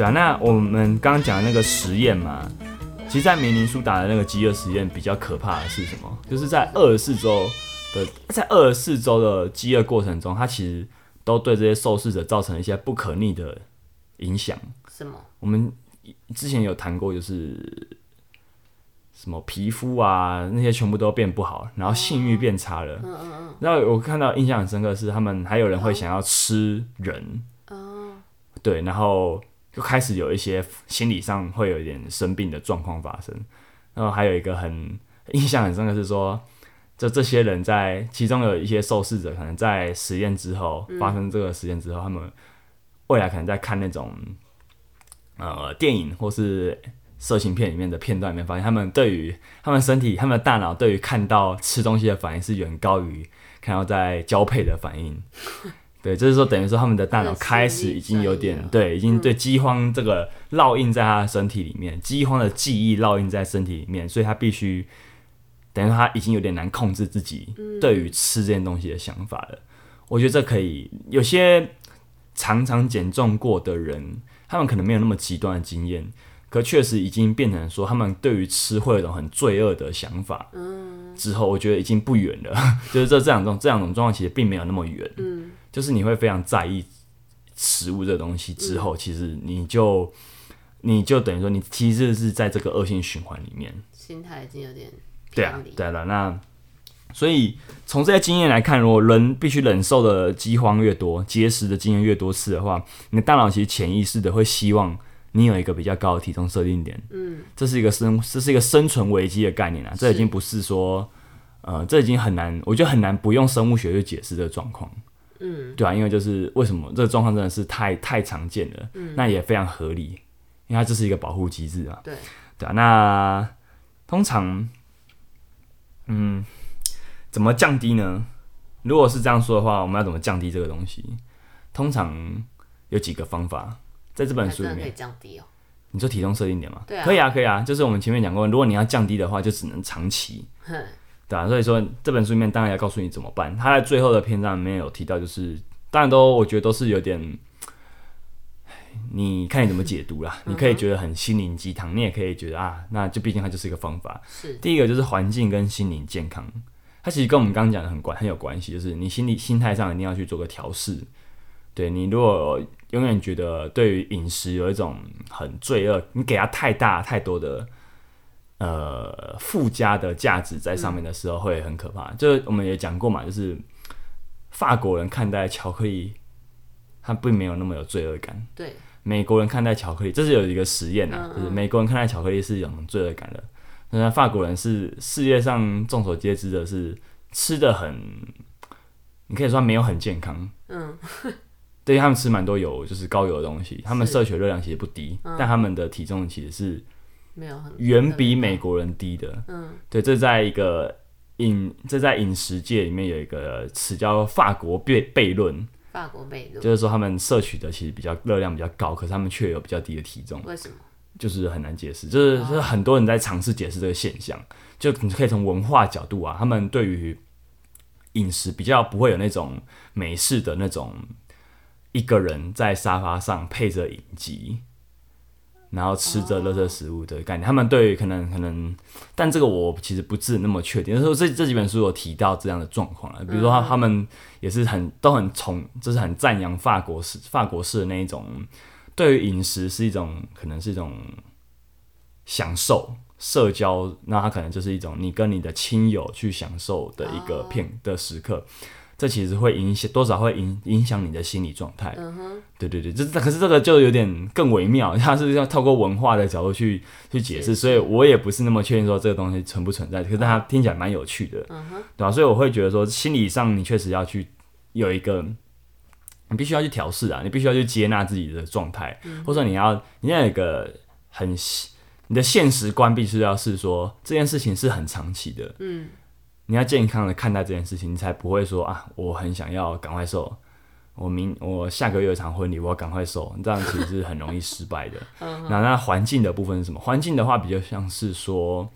对啊，那我们刚刚讲的那个实验嘛，其实，在明尼苏达的那个饥饿实验比较可怕的是什么？就是在二十四周的，在二十四周的饥饿过程中，它其实都对这些受试者造成了一些不可逆的影响。什么？我们之前有谈过，就是。什么皮肤啊，那些全部都变不好，然后性欲变差了。嗯嗯嗯。然后我看到印象很深刻的是，他们还有人会想要吃人。哦。对，然后就开始有一些心理上会有一点生病的状况发生。然后还有一个很 印象很深刻的是说，就这些人在其中有一些受试者，可能在实验之后发生这个实验之后，他们未来可能在看那种呃电影或是。色情片里面的片段里面发现，他们对于他们身体、他们的大脑对于看到吃东西的反应是远高于看到在交配的反应。对，就是说等于说他们的大脑开始已经有点对，已经对饥荒这个烙印在他的身体里面，饥荒的记忆烙印在身体里面，所以他必须等于说他已经有点难控制自己对于吃这件东西的想法了。我觉得这可以有些常常减重过的人，他们可能没有那么极端的经验。可确实已经变成说，他们对于吃会有一种很罪恶的想法。嗯，之后我觉得已经不远了，就是这这两种这两种状况其实并没有那么远。嗯，就是你会非常在意食物这个东西之后，其实你就你就等于说，你其实是在这个恶性循环里面，心态已经有点对啊，对了，那所以从这些经验来看，如果人必须忍受的饥荒越多，节食的经验越多次的话，你的大脑其实潜意识的会希望。你有一个比较高的体重设定点，嗯，这是一个生，这是一个生存危机的概念啊，这已经不是说，呃，这已经很难，我觉得很难不用生物学去解释这个状况，嗯，对啊，因为就是为什么这个状况真的是太太常见了，嗯，那也非常合理，因为它这是一个保护机制啊，对，对啊，那通常，嗯，怎么降低呢？如果是这样说的话，我们要怎么降低这个东西？通常有几个方法。在这本书里面可以降低哦。你说体重设定点吗？对啊，可以啊，可以啊。就是我们前面讲过，如果你要降低的话，就只能长期，对啊。所以说这本书里面当然要告诉你怎么办。他在最后的篇章里面有提到，就是当然都我觉得都是有点，你看你怎么解读啦。你可以觉得很心灵鸡汤，你也可以觉得啊，那就毕竟它就是一个方法。是第一个就是环境跟心灵健康，它其实跟我们刚刚讲的很关很有关系，就是你心理心态上一定要去做个调试。对，你如果永远觉得对于饮食有一种很罪恶，你给他太大太多的呃附加的价值在上面的时候，会很可怕。就我们也讲过嘛，就是法国人看待巧克力，他并没有那么有罪恶感。对，美国人看待巧克力，这是有一个实验啊，就是美国人看待巧克力是有罪恶感的，那法国人是世界上众所皆知的是吃的很，你可以说没有很健康。嗯。对，他们吃蛮多油，就是高油的东西。他们摄取热量其实不低，嗯、但他们的体重其实是没有很远比美国人低的。嗯，对，这在一个饮这在饮食界里面有一个词叫法国悖悖论。法国悖论就是说他们摄取的其实比较热量比较高，可是他们却有比较低的体重。为什么？就是很难解释，就是就是很多人在尝试解释这个现象。就你可以从文化角度啊，他们对于饮食比较不会有那种美式的那种。一个人在沙发上配着影集，然后吃着垃圾食物的概念，他们对于可能可能，但这个我其实不是那么确定。就是说这这几本书有提到这样的状况了，比如说他他们也是很都很崇，就是很赞扬法国式法国式的那一种，对于饮食是一种可能是一种享受社交，那他可能就是一种你跟你的亲友去享受的一个片的时刻。这其实会影响多少会影影响你的心理状态。嗯哼，对对对，这可是这个就有点更微妙，它是要透过文化的角度去去解释，所以我也不是那么确定说这个东西存不存在，可是它听起来蛮有趣的，嗯哼，对吧？所以我会觉得说，心理上你确实要去有一个，你必须要去调试啊，你必须要去接纳自己的状态，嗯、或者说你要你要有一个很你的现实观必须要是说这件事情是很长期的，嗯。你要健康的看待这件事情，你才不会说啊，我很想要赶快瘦，我明我下个月有场婚礼，我要赶快瘦，这样其实是很容易失败的。那那环境的部分是什么？环境的话，比较像是说，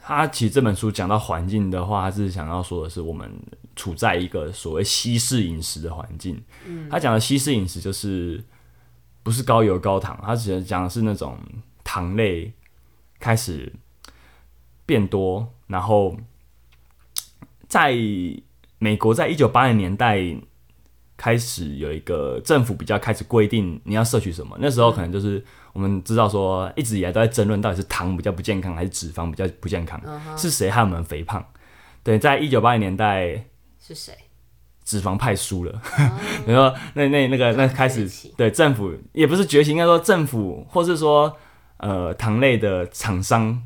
他其实这本书讲到环境的话，他是想要说的是，我们处在一个所谓西式饮食的环境。他讲的西式饮食就是，不是高油高糖，他只是讲的是那种糖类开始变多，然后在美国，在一九八零年代开始有一个政府比较开始规定你要摄取什么，那时候可能就是我们知道说一直以来都在争论到底是糖比较不健康还是脂肪比较不健康，uh huh. 是谁害我们肥胖？对，在一九八零年代是谁？脂肪派输了，然后、oh. 那那那个那开始对政府也不是崛起，应该说政府或是说呃糖类的厂商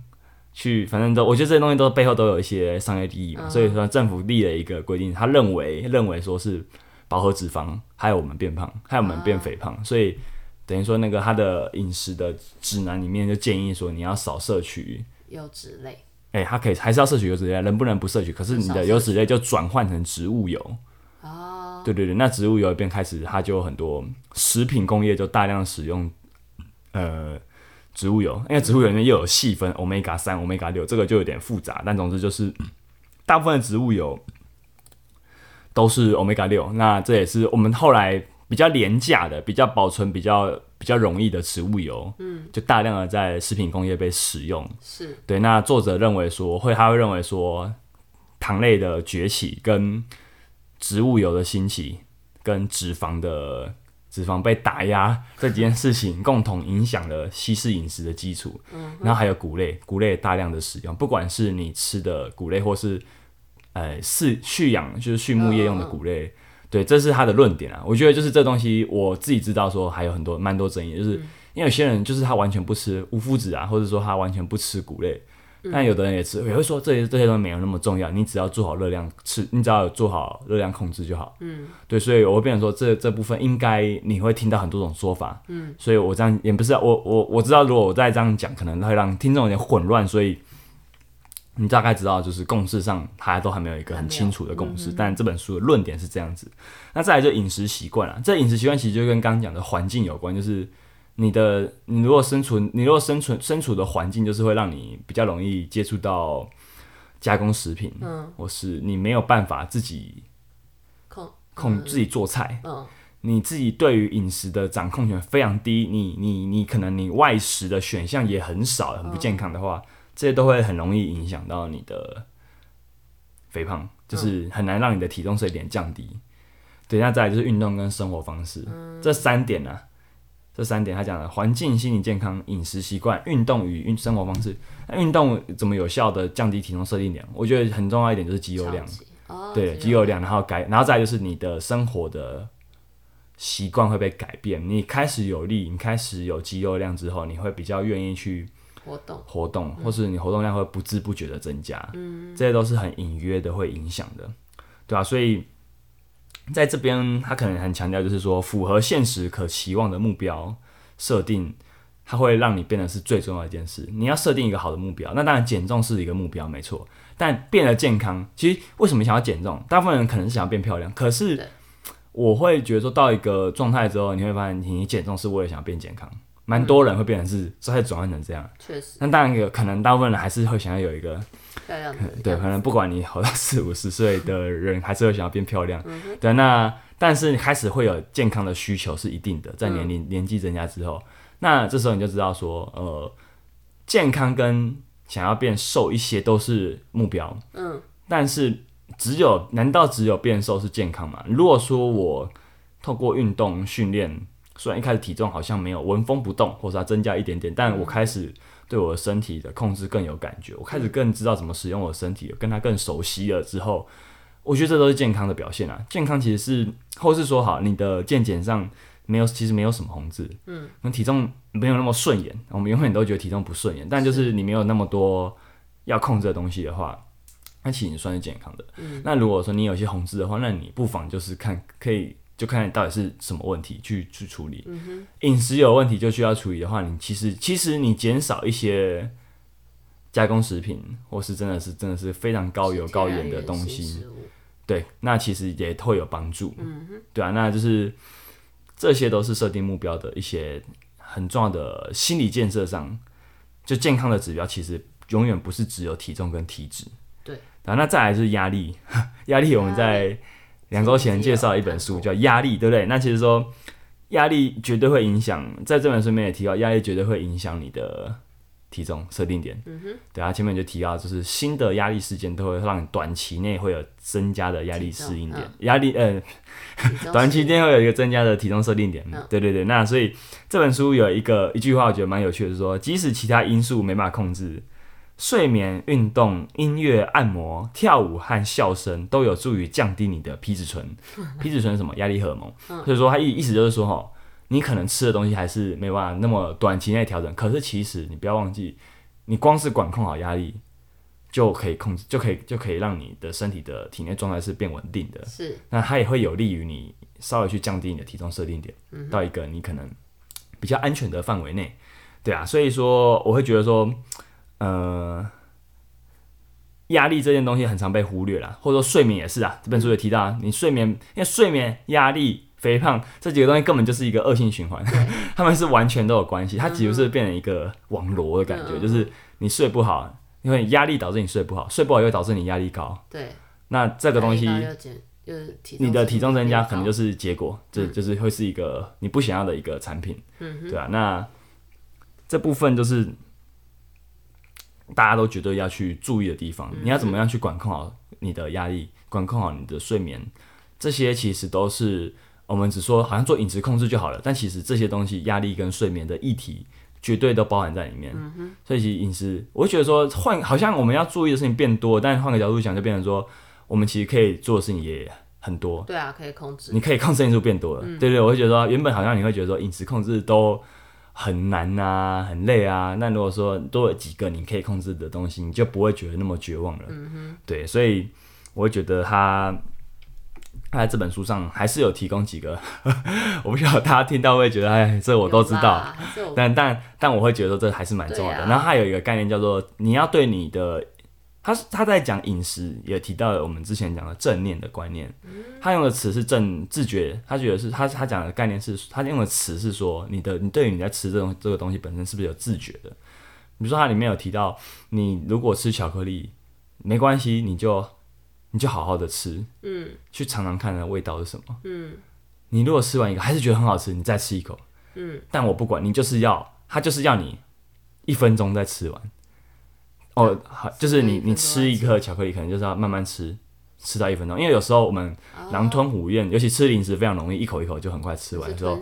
去，反正都我觉得这些东西都背后都有一些商业利益嘛，uh. 所以说政府立了一个规定，他认为认为说是饱和脂肪害我们变胖，害我们变肥胖，uh. 所以等于说那个他的饮食的指南里面就建议说你要少摄取油脂类，哎、欸，他可以还是要摄取油脂类，能不能不摄取？可是你的油脂类就转换成植物油。哦，对对对，那植物油一边开始，它就有很多食品工业就大量使用呃植物油，因为植物油里面又有细分欧米伽三、欧米伽六，这个就有点复杂。但总之就是大部分的植物油都是欧米伽六，那这也是我们后来比较廉价的、比较保存、比较比较容易的植物油，嗯，就大量的在食品工业被使用。是对，那作者认为说会，他会认为说糖类的崛起跟植物油的兴起跟脂肪的脂肪被打压这几件事情共同影响了西式饮食的基础。嗯，然后还有谷类，谷类大量的使用，不管是你吃的谷类，或是呃饲畜养就是畜牧业用的谷类，嗯、对，这是他的论点啊。我觉得就是这东西，我自己知道说还有很多蛮多争议，就是因为有些人就是他完全不吃无麸质啊，或者说他完全不吃谷类。但有的人也吃，也会说这些这些东西没有那么重要，你只要做好热量吃，你只要有做好热量控制就好。嗯，对，所以我会变成说这这部分应该你会听到很多种说法。嗯，所以我这样也不是我我我知道，如果我再这样讲，可能会让听众有点混乱，所以你大概知道就是共识上大家都还没有一个很清楚的共识。但这本书的论点是这样子。那再来就饮食习惯了，这饮食习惯其实就跟刚刚讲的环境有关，就是。你的你如果生存，你如果生存身处的环境就是会让你比较容易接触到加工食品，嗯，或是你没有办法自己控控自己做菜，嗯，你自己对于饮食的掌控权非常低，你你你可能你外食的选项也很少，很不健康的话，嗯，这些都会很容易影响到你的肥胖，就是很难让你的体重是有点降低。等一下再来就是运动跟生活方式，嗯，这三点呢，啊。这三点，他讲了环境、心理健康、饮食习惯、运动与运生活方式。那运动怎么有效的降低体重设定量？我觉得很重要一点就是肌肉量，哦、对，肌肉量，然后改，然后再就是你的生活的习惯会被改变。你开始有力，你开始有肌肉量之后，你会比较愿意去活动，活动，或是你活动量会不知不觉的增加。嗯，这些都是很隐约的会影响的，对吧、啊？所以。在这边，他可能很强调，就是说符合现实可期望的目标设定，它会让你变得是最重要的一件事。你要设定一个好的目标，那当然减重是一个目标，没错。但变得健康，其实为什么想要减重？大部分人可能是想要变漂亮，可是我会觉得说到一个状态之后，你会发现你减重是为了想要变健康。蛮多人会变成是，再转换成这样。确实。那当然有可能，大部分人还是会想要有一个。漂亮的对，可能不管你活到四五十岁的人，还是会想要变漂亮。嗯、对，那但是你开始会有健康的需求是一定的，在年龄、嗯、年纪增加之后，那这时候你就知道说，呃，健康跟想要变瘦一些都是目标。嗯，但是只有难道只有变瘦是健康吗？如果说我透过运动训练，虽然一开始体重好像没有纹风不动，或者要增加一点点，但我开始。对我的身体的控制更有感觉，我开始更知道怎么使用我的身体，跟它更熟悉了之后，我觉得这都是健康的表现啊。健康其实是，或是说好，你的健检上没有，其实没有什么红字，嗯，那体重没有那么顺眼，我们永远都觉得体重不顺眼，但就是你没有那么多要控制的东西的话，那其实你算是健康的。嗯，那如果说你有些红字的话，那你不妨就是看可以。就看你到底是什么问题去去处理。饮、嗯、食有问题就需要处理的话，你其实其实你减少一些加工食品，或是真的是真的是非常高油高盐的东西，对，那其实也会有帮助。嗯、对啊，那就是这些都是设定目标的一些很重要的心理建设上，就健康的指标，其实永远不是只有体重跟体脂。对，然后，那再来就是压力，压力我们在。两周前介绍一本书叫《压力》，对不对？那其实说压力绝对会影响，在这本书里面也提到，压力绝对会影响你的体重设定点。嗯哼，对啊，前面就提到，就是新的压力事件都会让你短期内会有增加的压力适应点，压、嗯、力呃，短期内会有一个增加的体重设定点。嗯、对对对，那所以这本书有一个一句话，我觉得蛮有趣的，是说，即使其他因素没办法控制。睡眠、运动、音乐、按摩、跳舞和笑声都有助于降低你的皮质醇。皮质醇是什么？压力荷尔蒙。所以说，它意意思就是说，哈，你可能吃的东西还是没办法那么短期内调整。可是其实你不要忘记，你光是管控好压力，就可以控制，就可以就可以让你的身体的体内状态是变稳定的。是。那它也会有利于你稍微去降低你的体重设定点，到一个你可能比较安全的范围内。对啊，所以说我会觉得说。呃，压力这件东西很常被忽略了，或者说睡眠也是啊。这本书也提到啊，你睡眠，因为睡眠、压力、肥胖这几个东西根本就是一个恶性循环，他们是完全都有关系。它几乎是变成一个网罗的感觉，就是你睡不好，因为压力导致你睡不好，睡不好又导致你压力高。对，那这个东西，就是你的体重增加可能就是结果，这就是会是一个你不想要的一个产品。嗯，对啊，那这部分就是。大家都绝对要去注意的地方，你要怎么样去管控好你的压力，管控好你的睡眠，这些其实都是我们只说好像做饮食控制就好了，但其实这些东西压力跟睡眠的议题绝对都包含在里面。所以其实饮食，我会觉得说换好像我们要注意的事情变多，但换个角度想，就变成说我们其实可以做的事情也很多。对啊，可以控制，你可以控制因素变多了。对对，我会觉得说原本好像你会觉得说饮食控制都。很难啊，很累啊。那如果说多了几个你可以控制的东西，你就不会觉得那么绝望了。对，所以我会觉得他他在这本书上还是有提供几个，我不知道大家听到会觉得，哎，这我都知道。但但但我会觉得这还是蛮重要的。啊、然后还有一个概念叫做，你要对你的。他他在讲饮食，也提到了我们之前讲的正念的观念。他用的词是正自觉，他觉得是他他讲的概念是，他用的词是说，你的你对于你在吃这种这个东西本身是不是有自觉的？比如说，他里面有提到，你如果吃巧克力没关系，你就你就好好的吃，嗯，去尝尝看的味道是什么，嗯，你如果吃完一个还是觉得很好吃，你再吃一口，嗯，但我不管你就是要，他就是要你一分钟再吃完。哦，好，就是你你吃一颗巧克力，可能就是要慢慢吃，吃到一分钟。因为有时候我们狼吞虎咽，尤其吃零食非常容易，一口一口就很快吃完之后，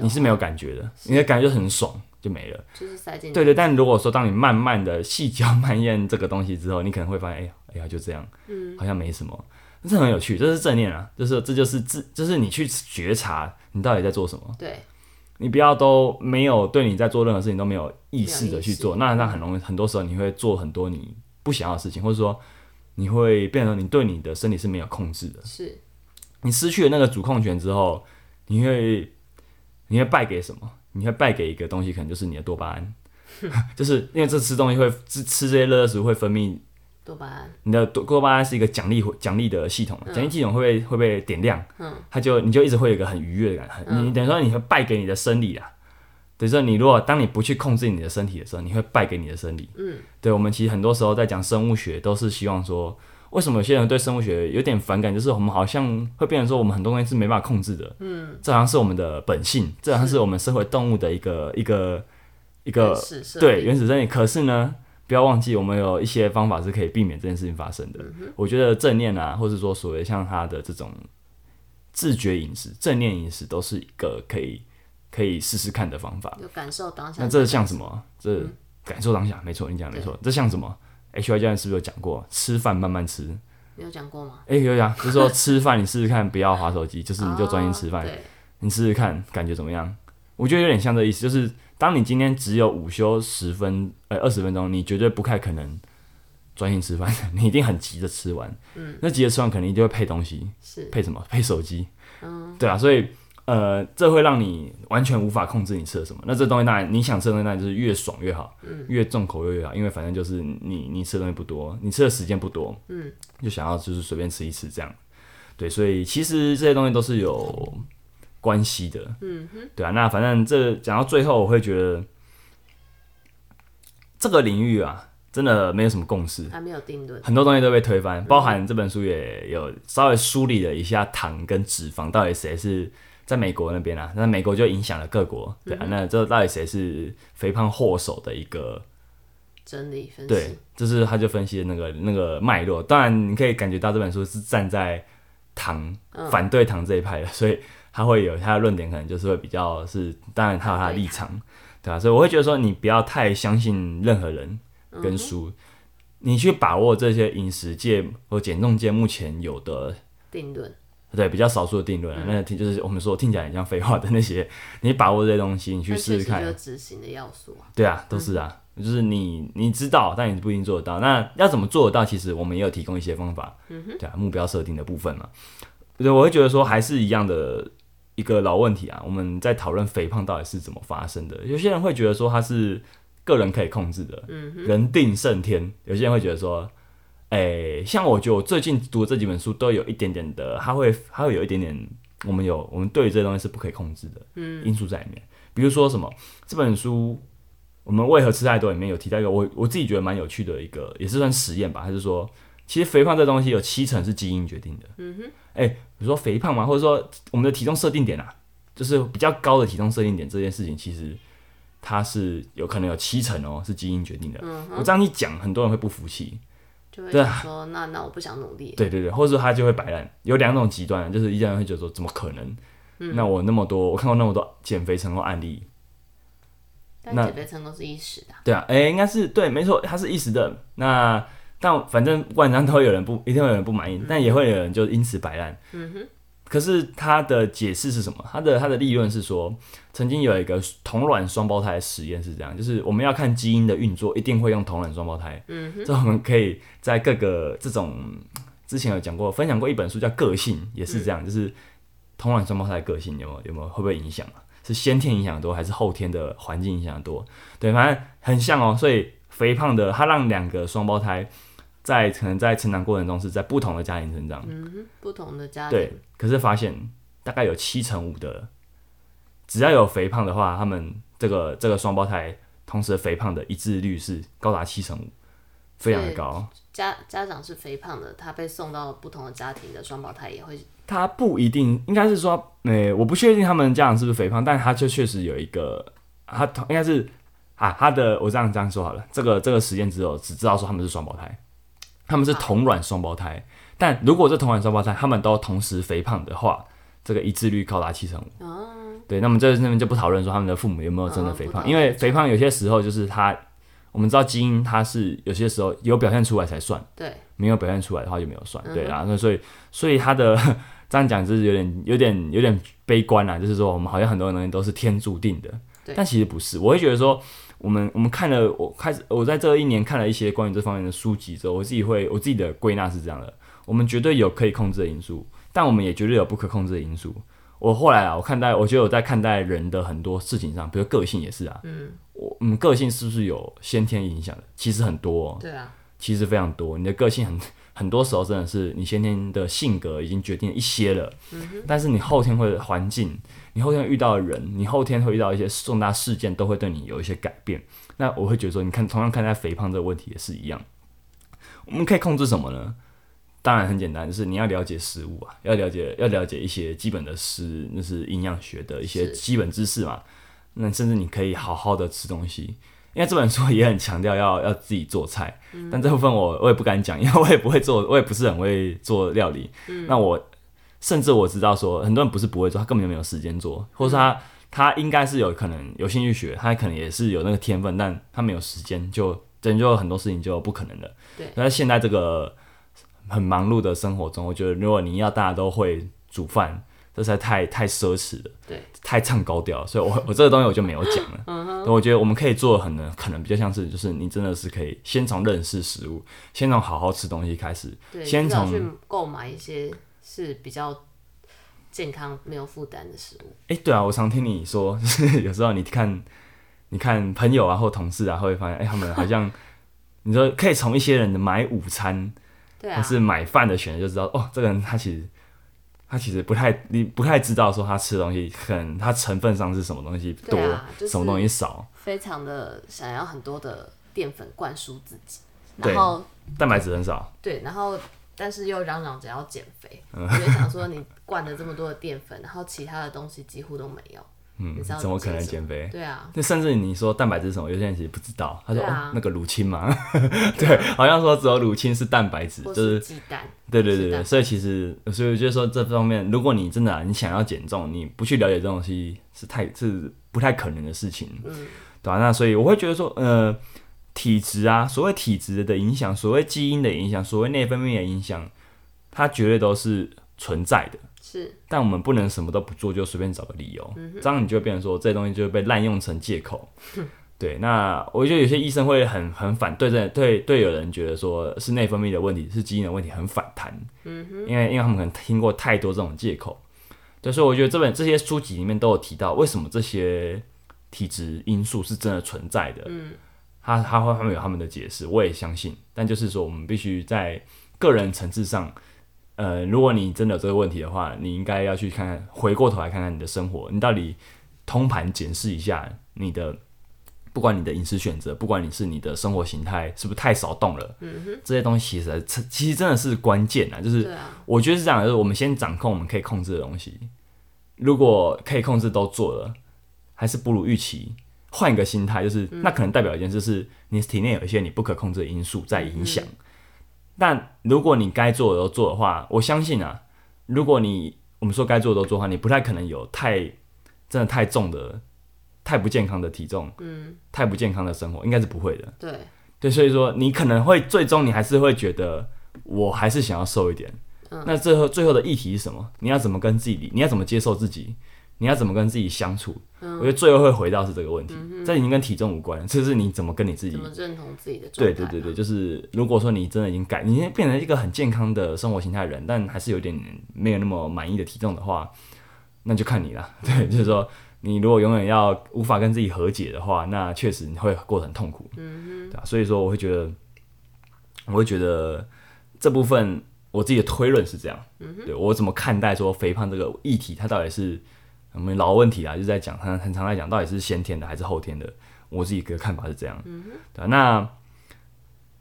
你是没有感觉的，你的感觉就很爽，就没了。就是塞进。对对，但如果说当你慢慢的细嚼慢咽这个东西之后，你可能会发现，哎呀，哎呀，就这样，嗯，好像没什么，这很有趣，这是正念啊，就是这就是自，就是你去觉察你到底在做什么。对。你不要都没有对你在做任何事情都没有意识的去做，那那很容易，很多时候你会做很多你不想要的事情，或者说你会变成你对你的身体是没有控制的。是，你失去了那个主控权之后，你会你会败给什么？你会败给一个东西，可能就是你的多巴胺，就是因为这吃东西会吃吃这些乐食会分泌。多巴胺，你的多多巴胺是一个奖励奖励的系统，奖励系统会被会被点亮，嗯，它就你就一直会有一个很愉悦的感觉，嗯、你等于说你会败给你的生理啊，等于说你如果当你不去控制你的身体的时候，你会败给你的生理，嗯，对，我们其实很多时候在讲生物学，都是希望说，为什么有些人对生物学有点反感，就是我们好像会变成说我们很多东西是没办法控制的，嗯，这好像是我们的本性，这好像是我们社会动物的一个一个一个对原始生理，可是呢。不要忘记，我们有一些方法是可以避免这件事情发生的。嗯、我觉得正念啊，或者说所谓像他的这种自觉饮食、正念饮食，都是一个可以可以试试看的方法。有感受当下。那这像什么？这感受当下，没错，你讲没错。这像什么？H Y 教练是不是有讲过？吃饭慢慢吃。有讲过吗？哎、欸，有讲，就是说吃饭你试试看，不要划手机，就是你就专心吃饭。哦、你试试看，感觉怎么样？我觉得有点像这意思，就是。当你今天只有午休十分，呃，二十分钟，你绝对不太可能专心吃饭，你一定很急着吃完。嗯，那急着吃完，肯定就会配东西，是配什么？配手机。嗯，对啊，所以呃，这会让你完全无法控制你吃的什么。那这东西当然你想吃的东西，当然就是越爽越好，嗯，越重口味越好，因为反正就是你你吃的东西不多，你吃的时间不多，嗯，就想要就是随便吃一吃这样。对，所以其实这些东西都是有。关系的，嗯哼，对啊，那反正这讲到最后，我会觉得这个领域啊，真的没有什么共识，还没有定论，很多东西都被推翻，包含这本书也有稍微梳理了一下糖跟脂肪到底谁是在美国那边啊，那美国就影响了各国，对啊，嗯、那这到底谁是肥胖祸首的一个真理分析？对，就是他就分析的那个那个脉络。当然，你可以感觉到这本书是站在糖、嗯、反对糖这一派的，所以他会有他的论点，可能就是会比较是，当然他有他的立场，对吧、啊？所以我会觉得说，你不要太相信任何人跟书，嗯、你去把握这些饮食界或减重界目前有的定论。对，比较少数的定论，嗯、那听就是我们说听起来很像废话的那些，你把握这些东西，你去试试看。执行的要素啊。对啊，都是啊，嗯、就是你你知道，但你不一定做得到。那要怎么做得到？其实我们也有提供一些方法。嗯。对啊，目标设定的部分嘛，对，我会觉得说还是一样的一个老问题啊。我们在讨论肥胖到底是怎么发生的。有些人会觉得说它是个人可以控制的，嗯，人定胜天。有些人会觉得说。哎、欸，像我觉得我最近读的这几本书都有一点点的，它会它会有一点点，我们有我们对于这些东西是不可以控制的嗯因素在里面。比如说什么这本书，我们为何吃太多里面有提到一个我我自己觉得蛮有趣的一个，也是算实验吧。还是说，其实肥胖这东西有七成是基因决定的。嗯哼。诶，比如说肥胖嘛，或者说我们的体重设定点啊，就是比较高的体重设定点这件事情，其实它是有可能有七成哦是基因决定的。嗯。我这样一讲，很多人会不服气。就会说，啊、那那我不想努力。对对对，或者说他就会摆烂。有两种极端，就是一些人会觉得说，怎么可能？嗯、那我那么多，我看过那么多减肥成功案例，但减肥成功是一时的。对啊，哎、欸，应该是对，没错，它是一时的。那但反正不管怎样都会有人不，一定会有人不满意，嗯、但也会有人就因此摆烂。嗯哼。可是他的解释是什么？他的他的立论是说，曾经有一个同卵双胞胎的实验是这样，就是我们要看基因的运作，一定会用同卵双胞胎。嗯哼，这我们可以在各个这种之前有讲过，分享过一本书叫《个性》，也是这样，嗯、就是同卵双胞胎的个性有没有有没有会不会影响啊？是先天影响多，还是后天的环境影响多？对，反正很像哦。所以肥胖的他让两个双胞胎。在可能在成长过程中是在不同的家庭成长，嗯，不同的家庭，对，可是发现大概有七成五的，只要有肥胖的话，他们这个这个双胞胎同时肥胖的一致率是高达七成五，非常的高。家家长是肥胖的，他被送到不同的家庭的双胞胎也会，他不一定，应该是说，诶、欸，我不确定他们家长是不是肥胖，但他就确实有一个，他应该是啊，他的我这样这样说好了，这个这个实验只有只知道说他们是双胞胎。他们是同卵双胞胎，但如果这同卵双胞胎他们都同时肥胖的话，这个一致率高达七成五。哦，对，那么这那边就不讨论说他们的父母有没有真的肥胖，因为肥胖有些时候就是他，我们知道基因它是有些时候有表现出来才算，对，没有表现出来的话就没有算，对啊，那所以所以他的 这样讲就是有点有点有点悲观啊，就是说我们好像很多东西都是天注定的，但其实不是，我会觉得说。我们我们看了，我开始我在这一年看了一些关于这方面的书籍之后，我自己会我自己的归纳是这样的：我们绝对有可以控制的因素，但我们也绝对有不可控制的因素。我后来啊，我看待我觉得我在看待人的很多事情上，比如个性也是啊，嗯，我嗯个性是不是有先天影响的？其实很多哦，对啊，其实非常多。你的个性很很多时候真的是你先天的性格已经决定一些了，嗯，但是你后天会环境。你后天遇到的人，你后天会遇到一些重大事件，都会对你有一些改变。那我会觉得说，你看，同样看待肥胖这个问题也是一样。我们可以控制什么呢？当然很简单，就是你要了解食物啊，要了解要了解一些基本的食，那是营养学的一些基本知识嘛。那甚至你可以好好的吃东西，因为这本书也很强调要要自己做菜。嗯、但这部分我我也不敢讲，因为我也不会做，我也不是很会做料理。嗯、那我。甚至我知道说，很多人不是不会做，他根本就没有时间做，或者说他他应该是有可能有兴趣学，他可能也是有那个天分，但他没有时间，就等于就很多事情就不可能的。对。那现在这个很忙碌的生活中，我觉得如果你要大家都会煮饭，这实在太太奢侈了，对，太唱高调，所以我 我这个东西我就没有讲了。我觉得我们可以做很可能比较像是，就是你真的是可以先从认识食物，先从好好吃东西开始，对先从去购买一些。是比较健康、没有负担的食物。哎、欸，对啊，我常听你说，就是有时候你看，你看朋友啊或同事啊，会发现，哎、欸，他们好像 你说可以从一些人的买午餐，对啊，或是买饭的选择就知道，哦，这个人他其实他其实不太你不太知道说他吃的东西，可能他成分上是什么东西多，啊就是、什么东西少，非常的想要很多的淀粉灌输自己，然后蛋白质很少，对，然后。但是又嚷嚷着要减肥，我 就想说你灌了这么多的淀粉，然后其他的东西几乎都没有。嗯，怎么可能减肥？对啊，那甚至你说蛋白质是什么，有些人其实不知道。他说、啊、哦，那个乳清嘛，对，好像说只有乳清是蛋白质，就是鸡蛋。对对对对，所以其实，所以我觉得说这方面，如果你真的、啊、你想要减重，你不去了解这东西，是太是不太可能的事情。嗯，对吧、啊？那所以我会觉得说，呃，体质啊，所谓体质的影响，所谓基因的影响，所谓内分泌的影响，它绝对都是存在的。是，但我们不能什么都不做就随便找个理由，嗯、这样你就会变成说这些东西就会被滥用成借口。对，那我觉得有些医生会很很反对这，对对，有人觉得说是内分泌的问题，是基因的问题，很反弹。嗯哼，因为因为他们可能听过太多这种借口。对，所以我觉得这本这些书籍里面都有提到，为什么这些体质因素是真的存在的。嗯，他他会他们有他们的解释，我也相信。但就是说，我们必须在个人层次上。呃，如果你真的有这个问题的话，你应该要去看看，回过头来看看你的生活，你到底通盘检视一下你的，不管你的饮食选择，不管你是你的生活形态是不是太少动了，嗯，这些东西其实其实真的是关键啊，就是我觉得是这样，就是我们先掌控我们可以控制的东西，如果可以控制都做了，还是不如预期，换一个心态，就是那可能代表一件事，就是你体内有一些你不可控制的因素在影响。但如果你该做的都做的话，我相信啊，如果你我们说该做的都做的话，你不太可能有太真的太重的、太不健康的体重，嗯，太不健康的生活，应该是不会的。对对，所以说你可能会最终你还是会觉得，我还是想要瘦一点。嗯，那最后最后的议题是什么？你要怎么跟自己，你要怎么接受自己？你要怎么跟自己相处？嗯、我觉得最后会回到是这个问题，嗯、这已经跟体重无关，这是你怎么跟你自己怎么认同自己的状态。对对对对，就是如果说你真的已经改，你变成一个很健康的生活形态人，但还是有点没有那么满意的体重的话，那就看你了。对，就是说你如果永远要无法跟自己和解的话，那确实你会过得很痛苦。对啊，所以说我会觉得，我会觉得这部分我自己的推论是这样。对我怎么看待说肥胖这个议题，它到底是？我们老问题啊，就在讲，很很常在讲，到底是先天的还是后天的？我自己的看法是这样，对，那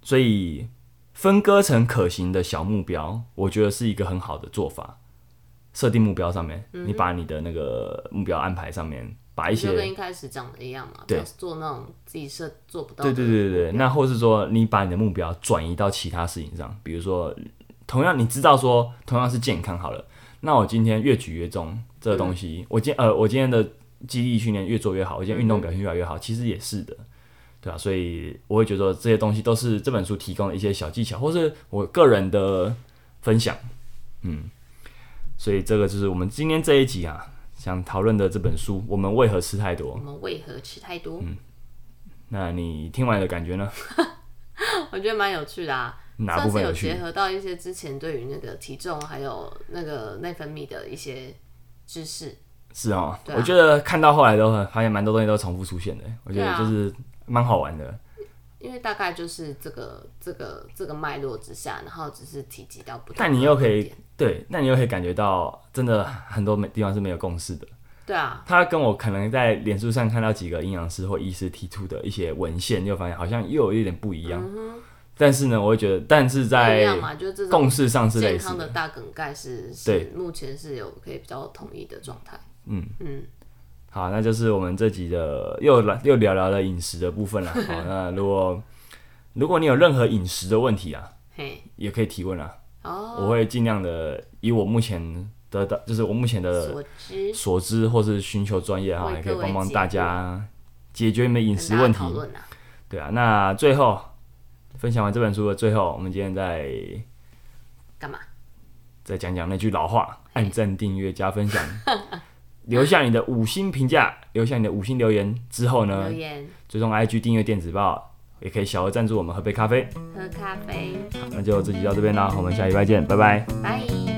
所以分割成可行的小目标，我觉得是一个很好的做法。设定目标上面，嗯、你把你的那个目标安排上面，把一些就跟一开始讲的一样嘛，对，做那种自己设做不到。对对对对对，那或是说你把你的目标转移到其他事情上，比如说同样你知道说同样是健康好了。那我今天越举越重，这个东西，嗯、我今呃，我今天的肌力训练越做越好，我今天运动表现越来越好，嗯、其实也是的，对啊，所以我会觉得这些东西都是这本书提供的一些小技巧，或是我个人的分享，嗯，所以这个就是我们今天这一集啊，想讨论的这本书，我们为何吃太多？我们为何吃太多？嗯，那你听完的感觉呢？我觉得蛮有趣的啊。哪部分有结合到一些之前对于那个体重还有那个内分泌的一些知识？是哦，啊、我觉得看到后来都很发现蛮多东西都重复出现的，我觉得就是蛮好玩的、啊。因为大概就是这个这个这个脉络之下，然后只是提及到不同。但你又可以对，那你又可以感觉到真的很多地方是没有共识的。对啊，他跟我可能在脸书上看到几个营养师或医师提出的一些文献，就发现好像又有一点不一样。嗯但是呢，我会觉得，但是在共识上是类似的。健康的大梗概是，对目前是有可以比较统一的状态。嗯嗯，好，那就是我们这集的又来又聊聊了饮食的部分了。好，那如果如果你有任何饮食的问题啊，嘿，也可以提问啊。哦，我会尽量的以我目前得到，就是我目前的所知，所知或是寻求专业哈，也可以帮帮大家解决你们饮食问题。对啊，那最后。分享完这本书的最后，我们今天再干嘛？再讲讲那句老话：按赞、订阅、加分享，留下你的五星评价，留下你的五星留言之后呢，留言追踪 IG 订阅电子报，也可以小额赞助我们喝杯咖啡。喝咖啡。好那就这集到这边啦，我们下礼拜见，拜拜。拜。